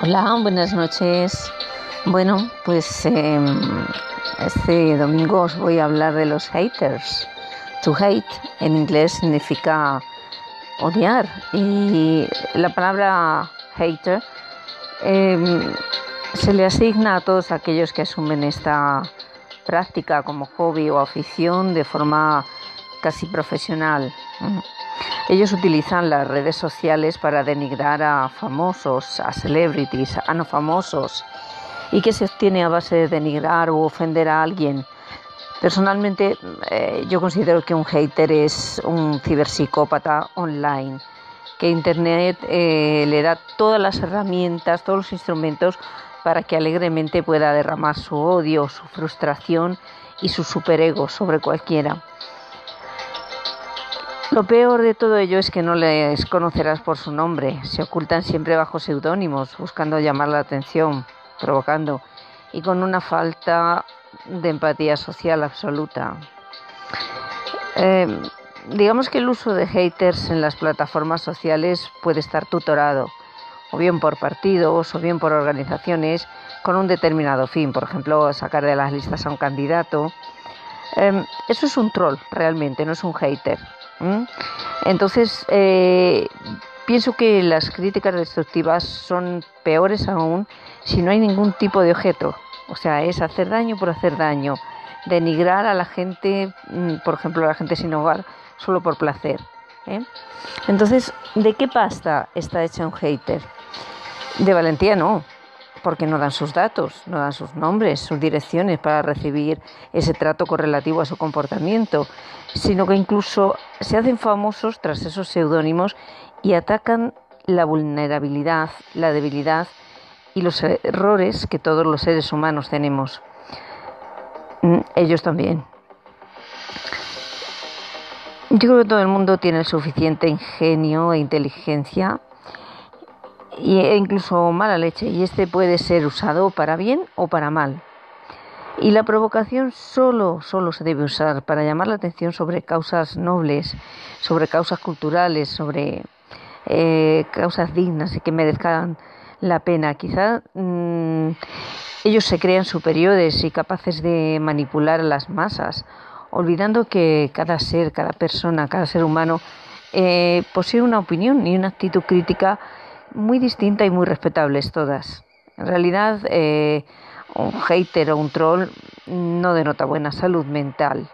Hola, buenas noches. Bueno, pues em, este domingo os voy a hablar de los haters. To hate en inglés significa odiar y la palabra hater em, se le asigna a todos aquellos que asumen esta práctica como hobby o afición de forma casi profesional. Ellos utilizan las redes sociales para denigrar a famosos, a celebrities, a no famosos. ¿Y qué se obtiene a base de denigrar o ofender a alguien? Personalmente, eh, yo considero que un hater es un ciberpsicópata online, que Internet eh, le da todas las herramientas, todos los instrumentos para que alegremente pueda derramar su odio, su frustración y su superego sobre cualquiera. Lo peor de todo ello es que no les conocerás por su nombre, se ocultan siempre bajo seudónimos, buscando llamar la atención, provocando, y con una falta de empatía social absoluta. Eh, digamos que el uso de haters en las plataformas sociales puede estar tutorado, o bien por partidos, o bien por organizaciones, con un determinado fin, por ejemplo, sacar de las listas a un candidato. Eh, eso es un troll, realmente, no es un hater. Entonces, eh, pienso que las críticas destructivas son peores aún si no hay ningún tipo de objeto. O sea, es hacer daño por hacer daño, denigrar a la gente, mm, por ejemplo, a la gente sin hogar, solo por placer. ¿eh? Entonces, ¿de qué pasta está hecha un hater? De valentía no, porque no dan sus datos, no dan sus nombres, sus direcciones para recibir ese trato correlativo a su comportamiento, sino que incluso se hacen famosos tras esos seudónimos y atacan la vulnerabilidad, la debilidad y los errores que todos los seres humanos tenemos. Mm, ellos también. Yo creo que todo el mundo tiene el suficiente ingenio e inteligencia e incluso mala leche y este puede ser usado para bien o para mal. Y la provocación solo, solo se debe usar para llamar la atención sobre causas nobles, sobre causas culturales, sobre eh, causas dignas y que merezcan la pena. Quizá mm, ellos se crean superiores y capaces de manipular a las masas, olvidando que cada ser, cada persona, cada ser humano eh, posee una opinión y una actitud crítica muy distinta y muy respetables todas. En realidad, eh, un hater o un troll no denota buena salud mental.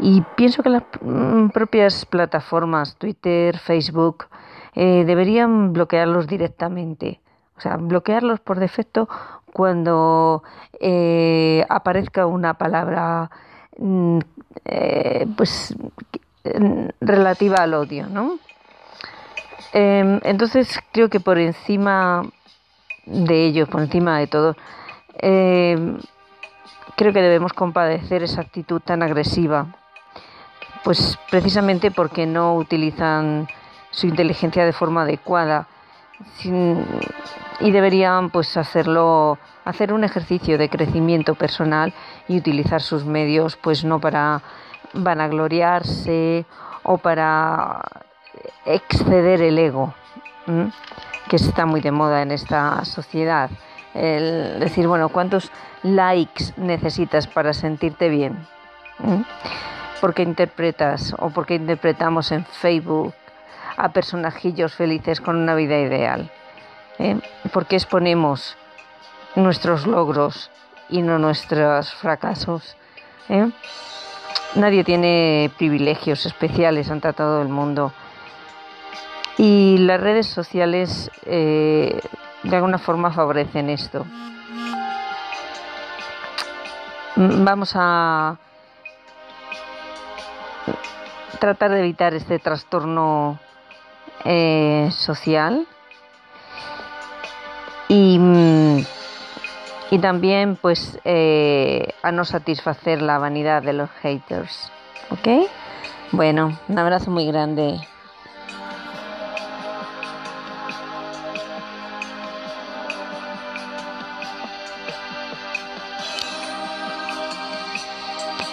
Y pienso que las mm, propias plataformas, Twitter, Facebook, eh, deberían bloquearlos directamente. O sea, bloquearlos por defecto cuando eh, aparezca una palabra mm, pues relativa al odio, ¿no? Em, entonces creo que por encima de ello, por encima de todo, em, creo que debemos compadecer esa actitud tan agresiva, pues precisamente porque no utilizan su inteligencia de forma adecuada y deberían pues hacerlo hacer un ejercicio de crecimiento personal y utilizar sus medios pues no para vanagloriarse o para exceder el ego, que está muy de moda en esta sociedad. Decir, bueno, ¿cuántos likes necesitas para sentirte bien? Porque interpretas o porque interpretamos en Facebook a personajillos felices con una vida ideal? ¿Eh? Porque exponemos nuestros logros y no nuestros fracasos? ¿Eh? Nadie tiene privilegios especiales ante todo el mundo y las redes sociales eh, de alguna forma favorecen esto. Vamos a tratar de evitar este trastorno eh, social y, y, también pues eh, a no satisfacer la vanidad de los haters. ¿Ok? Bueno, un abrazo muy grande.